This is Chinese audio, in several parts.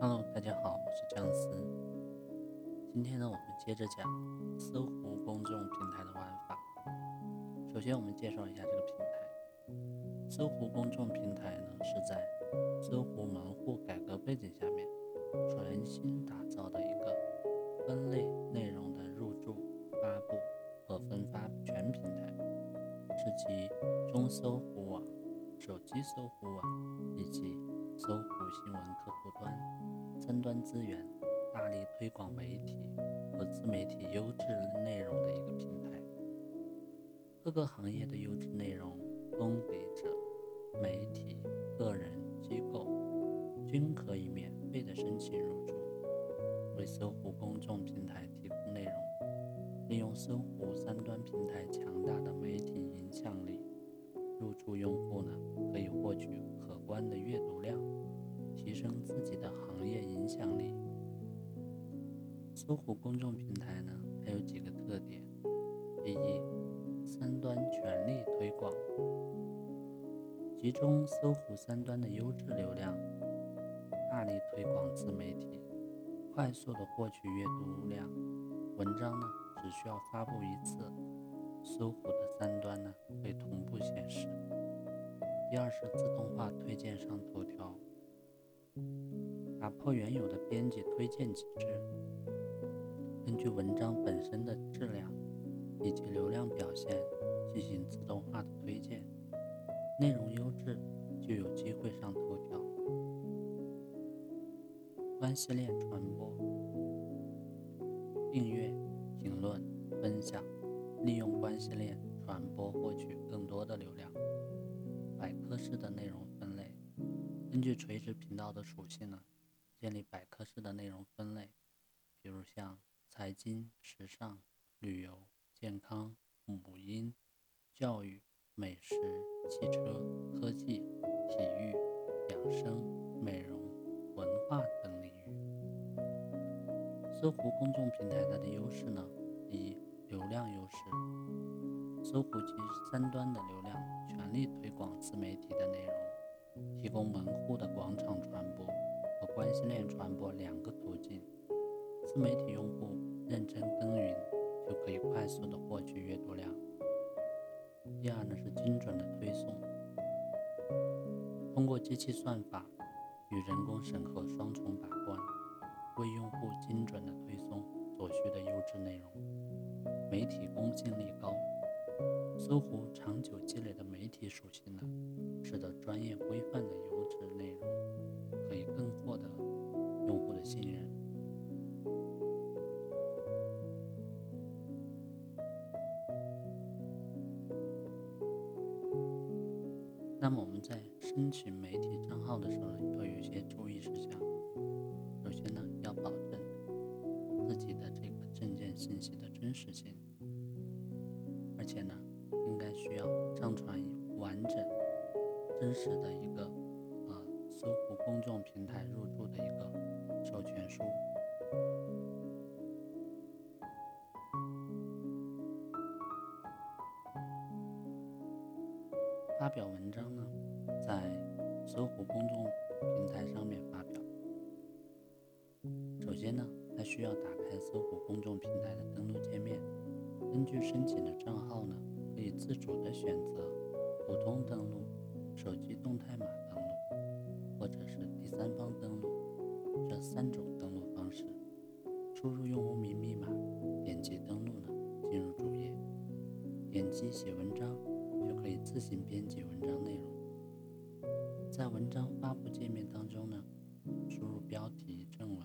Hello，大家好，我是姜思。今天呢，我们接着讲搜狐公众平台的玩法。首先，我们介绍一下这个平台。搜狐公众平台呢，是在搜狐门户改革背景下面全新打造的一个分类内容的入驻、发布和分发全平台，是集中搜狐、手机搜狐网以及搜狐新闻客户端三端资源，大力推广媒体和自媒体优质内容的一个平台。各个行业的优质内容供给者、媒体、个人、机构均可以免费的申请入驻，为搜狐公众平台提供内容。利用搜狐三端平台强大的媒体影响力，入驻用户呢可以获取可观的阅读量，提升自己的行业影响力。搜狐公众平台呢还有几个特点：第一，三端全力推广，集中搜狐三端的优质流量，大力推广自媒体，快速的获取阅读量。文章呢只需要发布一次，搜狐的三端呢会同步显示。第二是自动化推荐上头条，打破原有的编辑推荐机制，根据文章本身的质量以及流量表现进行自动化的推荐，内容优质就有机会上头条。关系链传播，订阅、评论、分享，利用关系链传播获取更多的流量。百科式的内容分类，根据垂直频道的属性呢，建立百科式的内容分类，比如像财经、时尚、旅游、健康、母婴、教育、美食、汽车、科技、体育、养生、美容、文化等领域。搜狐公众平台它的优势呢，第一，流量优势，搜狐集三端的流量，全力推广自媒体的内容，提供门户的广场传播和关系链传播两个途径。自媒体用户认真耕耘，就可以快速的获取阅读量。第二呢是精准的推送，通过机器算法与人工审核双重把关，为用户精准的推送所需的优质内容，媒体公信力高。搜狐长久积累的媒体属性呢，使得专业规范的优质内容可以更获得用户的信任。那么我们在申请媒体账号的时候呢，要有一些注意事项。首先呢，要保证自己的这个证件信息的真实性，而且呢，应该需要上传完整、真实的一个呃搜狐公众平台入驻的一个授权书。发表文章呢，在搜狐公众平台上面发表。首先呢，需要打开搜狐公众平台的登录界面，根据申请的账号呢，可以自主的选择普通登录、手机动态码登录，或者是第三方登录这三种登录方式。输入用户名、密码，点击登录呢，进入主页，点击写文章。就可以自行编辑文章内容。在文章发布界面当中呢，输入标题、正文，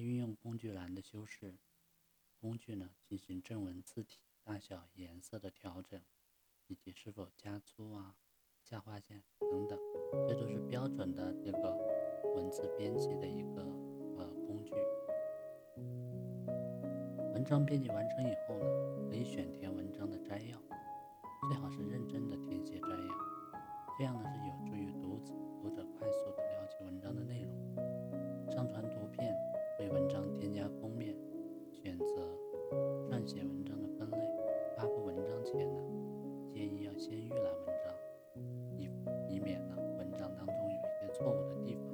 运用工具栏的修饰工具呢，进行正文字体大小、颜色的调整，以及是否加粗啊、下划线等等，这都是标准的这个文字编辑的一个呃工具。文章编辑完成以后呢，可以选填文章的摘要。最好是认真的填写摘要，这样呢是有助于读者读者快速的了解文章的内容。为文章添加封面选择撰写文章的分类发布文章前呢建议要先预览文章以以免呢文章当中有一些错误的地方。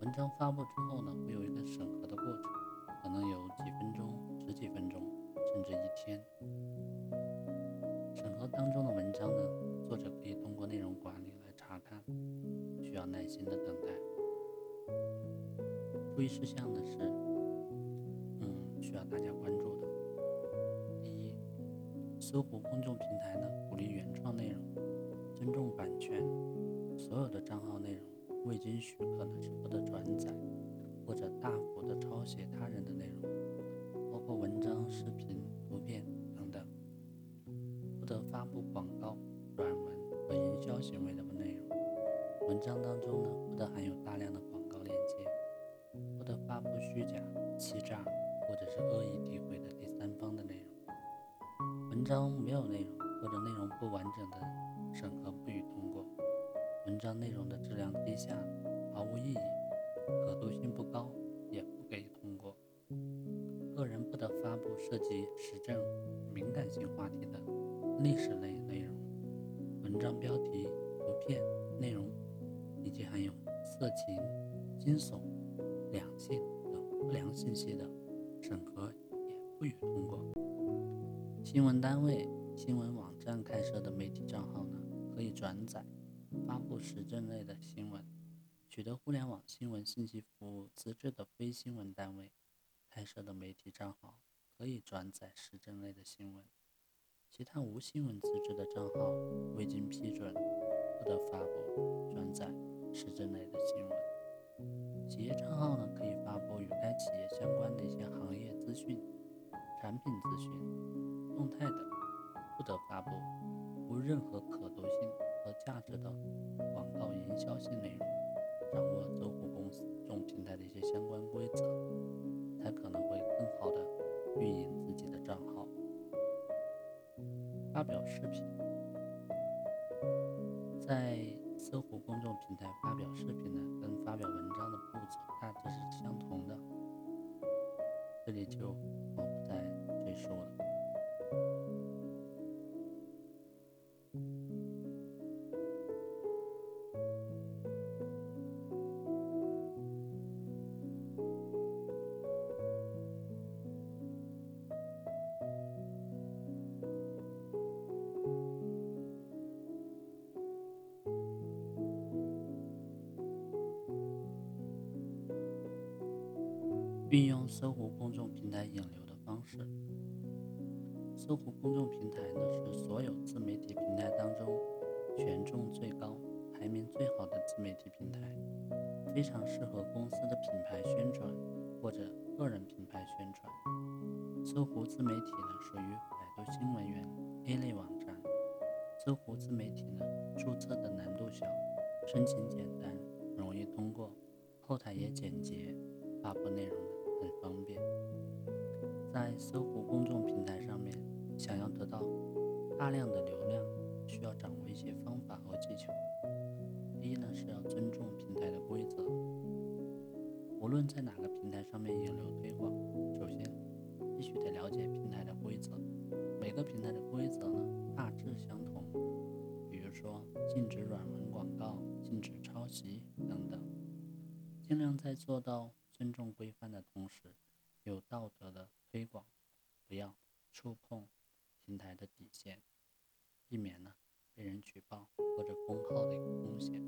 文章发布之后呢会有一个审核的过程可能有几分钟十几分钟甚至一天。审核当中的文章呢作者可以通过内容管理来查看需要耐心的等待注意事项呢是，嗯，需要大家关注的。第一，搜狐公众平台呢鼓励原创内容，尊重版权，所有的账号内容未经许可呢是不得转载或者大幅的抄写他人的内容，包括文章、视频、图片等等，不。得发布广告、软文和营销行为的内容。文章当中呢，不得含有大量的广告链接，不得发布虚假、欺诈或者是恶意诋毁的第三方的内容。文章没有内容或者内容不完整的，审核不予通过。文章内容的质量低下、毫无意义、可读性不高，也不给予通过。个人不得发布涉及时政、敏感性话题的。历史类内容、文章标题、图片、内容，以及含有色情、惊悚、信息的，审核也不予通过。新闻单位、新闻网站开设的媒体账号呢，可以转载、发布时政类的新闻。取得互联网新闻信息服务资质的非新闻单位开设的媒体账号，可以转载时政类的新闻。其他无新闻资质的账号未经批准，不得发布、转载时政类的新闻。企业账号呢，可以发布与该企业相关的一些行业资讯、产品资讯、动态的，不得发布无任何可读性和价值的广告营销性内容。掌握搜狐公司众平台的一些相关规则，才可能会更好的运营自己的账号。发表视频，在搜狐公众平台发表视频这里就运用搜狐公众平台引流的方式。搜狐公众平台呢是所有自媒体平台当中权重最高、排名最好的自媒体平台，非常适合公司的品牌宣传或者个人品牌宣传。搜狐自媒体呢属于百度新闻源 A 类网站。搜狐自媒体呢注册的难度小，申请简单，容易通过，后台也简洁，发布内容。很方便，在搜狐公众平台上面，想要得到大量的流量，需要掌握一些方法和技巧。第一呢，是要尊重平台的规则。无论在哪个平台上面引流推广，首先必须得了解平台的规则。每个平台的规则呢，大致相同。比如说，禁止软文广告，禁止抄袭等等，尽量在做到。尊重规范的同时，有道德的推广，不要触碰平台的底线，避免呢被人举报或者封号的一个风险。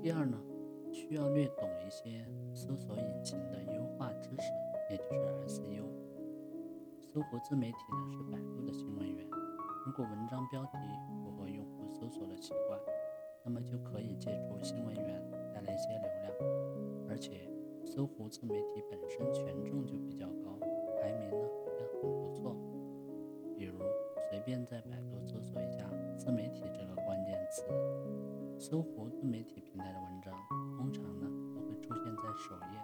第二呢，需要略懂一些搜索引擎的优化知识，也就是 SEO。搜狐自媒体呢是百度的新闻源，如果文章标题符合用户搜索的习惯，那么就可以借助新闻源那些流量。而且，搜狐自媒体本身权重就比较高，排名呢也很不错。比如，随便在百度搜索一下“自媒体”这个关键词，搜狐自媒体平台的文章通常呢都会出现在首页。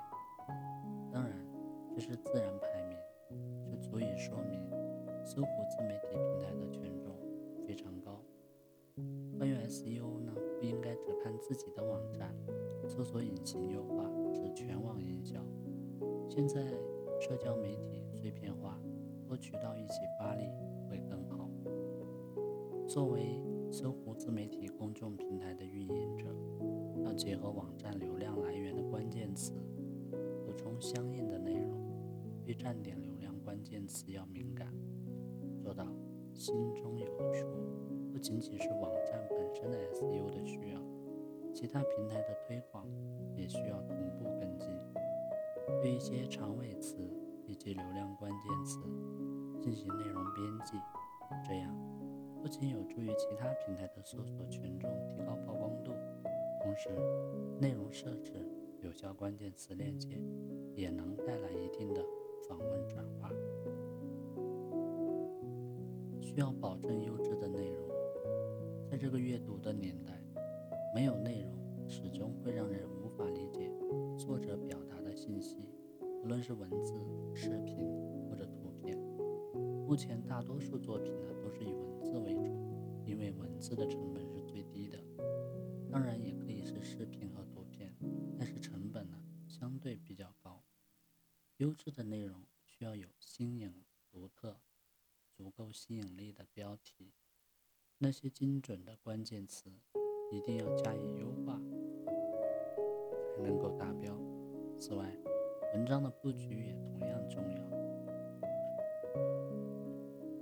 当然，这是自然排名，这足以说明搜狐自媒体平台的权重非常高。关于 SEO 呢，不应该只看自己的网站，搜索引擎优化。是全网营销。现在社交媒体碎片化，多渠道一起发力会更好。作为搜狐自媒体公众平台的运营者，要结合网站流量来源的关键词，补充相应的内容，对站点流量关键词要敏感，做到心中有数。不仅仅是网站本身的 SEO 的需要，其他平台的推广也需要同步跟进。对一些长尾词以及流量关键词进行内容编辑，这样不仅有助于其他平台的搜索权重提高曝光度，同时内容设置有效关键词链接也能带来一定的访问转化。需要保证优质的内容，在这个阅读的年代，没有内容始终会让人无法理解作者表达的。信息，无论是文字、视频或者图片，目前大多数作品呢都是以文字为主，因为文字的成本是最低的。当然也可以是视频和图片，但是成本呢相对比较高。优质的内容需要有新颖、独特、足够吸引力的标题，那些精准的关键词一定要加以优化，才能够达标。此外，文章的布局也同样重要。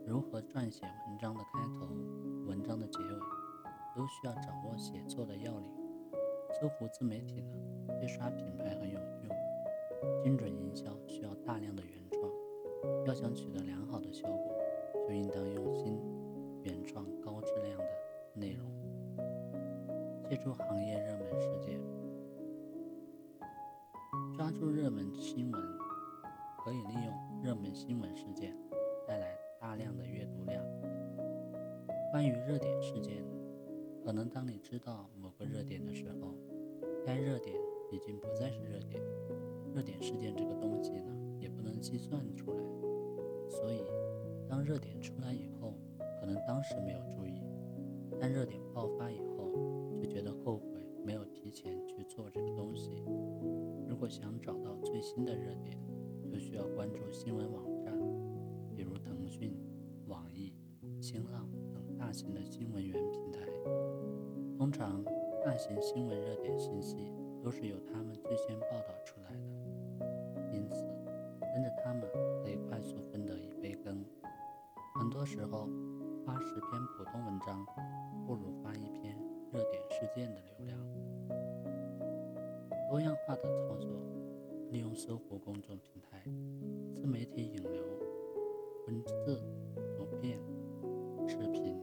如何撰写文章的开头、文章的结尾，都需要掌握写作的要领。搜狐自媒体呢，对刷品牌很有用。精准营销需要大量的原创，要想取得良好的效果，就应当用心原创高质量的内容，借助行业热门事件。抓住热门新闻，可以利用热门新闻事件带来大量的阅读量。关于热点事件，可能当你知道某个热点的时候，该热点已经不再是热点。热点事件这个东西呢，也不能计算出来，所以当热点出来以后，可能当时没有注意，但热点爆发以后，觉得后悔没有提前去做这个东西。如果想找到最新的热点，就需要关注新闻网站，比如腾讯、网易、新浪等大型的新闻源平台。通常，大型新闻热点信息都是由他们最先报道出来的，因此跟着他们可以快速分得一杯羹。很多时候，发十篇普通文章，不如发一篇热点事件的流量。多样化的操作，利用搜狐公众平台、自媒体引流、文字、图片、视频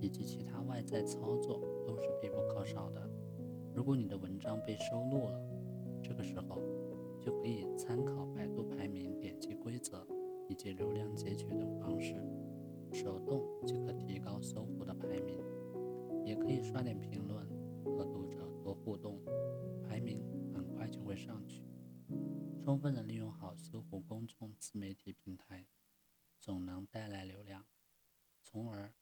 以及其他外在操作都是必不可少的。如果你的文章被收录了，这个时候就可以参考百度排名点击规则以及流量截取等方式，手动即可提高搜狐的排名。也可以刷点评论，和读者多互动，排名很快。就会上去。充分的利用好搜狐公众自媒体平台，总能带来流量，从而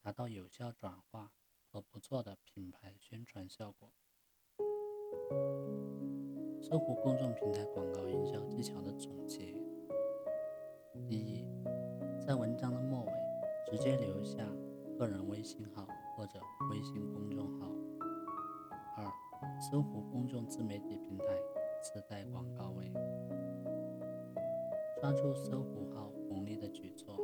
达到有效转化和不错的品牌宣传效果。搜狐公众平台广告营销技巧的总结：第一，在文章的末尾直接留下个人微信号或者微信公众号。二。搜狐公众自媒体平台自带广告位，抓住搜狐号红利的举措。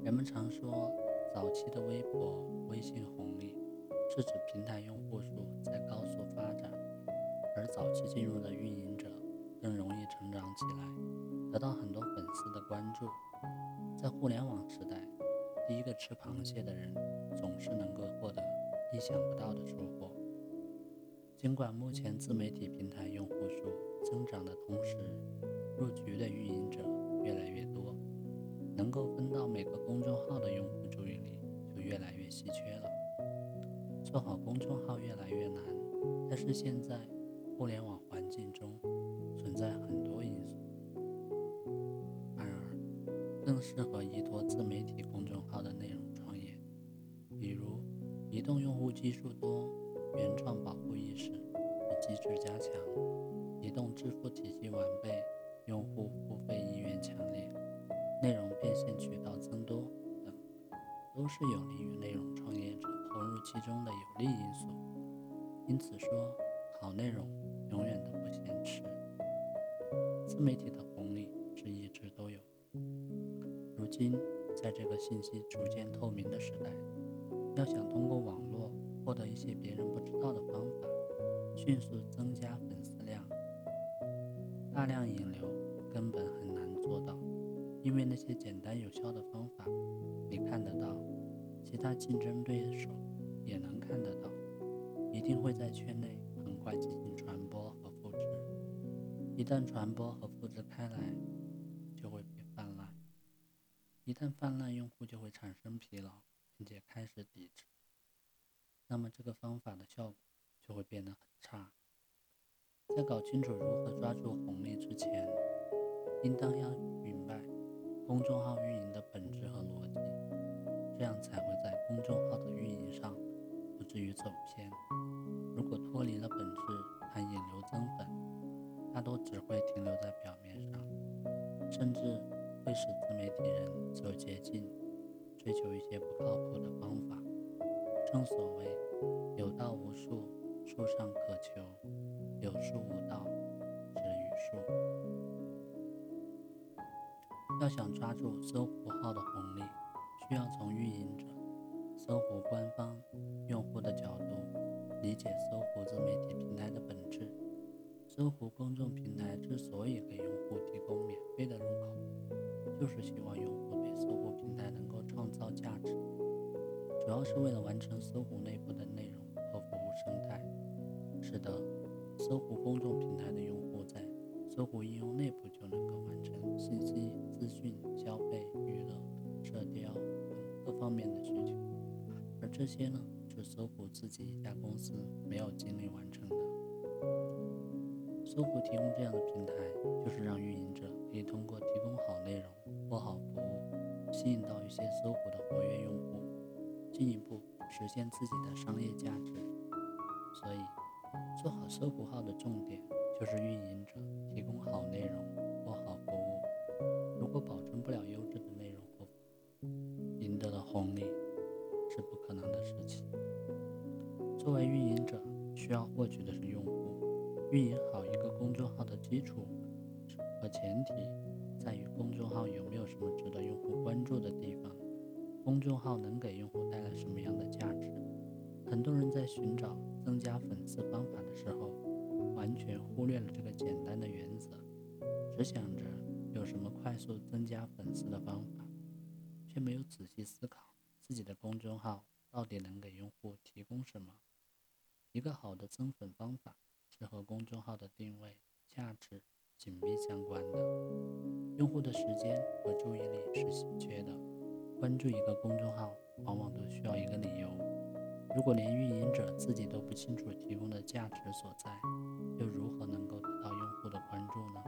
人们常说，早期的微博、微信红利是指平台用户数在高速发展，而早期进入的运营者更容易成长起来，得到很多粉丝的关注。在互联网时代，第一个吃螃蟹的人总是能够获得意想不到的收获。尽管目前自媒体平台用户数增长的同时，入局的运营者越来越多，能够分到每个公众号的用户注意力就越来越稀缺了。做好公众号越来越难，但是现在互联网环境中存在很多因素，然而更适合依托自媒体公动用户基数多。原创保护意识与机制加强，移动支付体系完备，用户付费意愿强烈，内容变现渠道增多等，都是有利于内容创业者投入其中的有利因素。因此说，好内容永远都不嫌迟。自媒体的红利是一直都有。如今，在这个信息逐渐透明的时代，要想通过网络获得一些别人不知道的方法，迅速增加粉丝量、大量引流，根本很难做到。因为那些简单有效的方法，你看得到，其他竞争对手也能看得到，一定会在圈内很快进行传播和复制。一旦传播和复制开来，就会被泛滥。一旦泛滥，用户就会产生疲劳，并且开始抵制。那么这个方法的效果就会变得很差。在搞清楚如何抓住红利之前，应当要明白。公众号运营的本质和逻辑，这样才会在公众号的运营上不至于走偏。如果脱离了本质，还引流增粉，大多只会停留在表面上，甚至会使自媒体人走捷径，追求一些不靠谱的方法。正所谓“有道无术，术上可求；有术无道，止于术”。要想抓住搜狐号的红利，需要从运营者、搜狐官方、用户的角度理解搜狐自媒体平台的本质。搜狐公众平台之所以给用户提供免费的入口，就是希望用户对搜狐平台能造价值，主要是为了完成搜狐内部的内容和服务生态，使得搜狐公众平台的用户在搜狐应用内部就能够完成信息、资讯、消费、娱乐、社交等各方面的需求，而这些呢，是搜狐自己一家公司没有精力完成的。搜狐提供这样的平台，就是让运营者可以通过提供好内容或好，吸引到一些搜狐的活跃用户，进一步实现自己的商业价值。所以，做好搜狐号的重点。就是运营者提供好内容或好服务，如果保证不了优质的内容或服务，赢得的红利是不可能的事情。作为运营者，需要获取的是用户。运营好一个公众号的基础和前提，在于公众号有没有什么值得用户关注的地方，公众号能给用户带来什么样的价值。很多人在寻找增加粉丝方法的时候，完全忽略了这个简单的原则，只想着有什么快速增加粉丝的方法，却没有仔细思考自己的公众号到底能给用户提供什么。一个好的增粉方法是和公众号的定位、价值紧密相关的。用户的时间和注意力是稀缺的关注一个公众号往往都需要一个理由。如果连运营者自己都不清楚提供的价值所在又如何能够得到用户的关注呢？